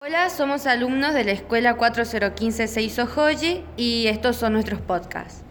Hola, somos alumnos de la Escuela 4015 Seiso Hoji y estos son nuestros podcasts.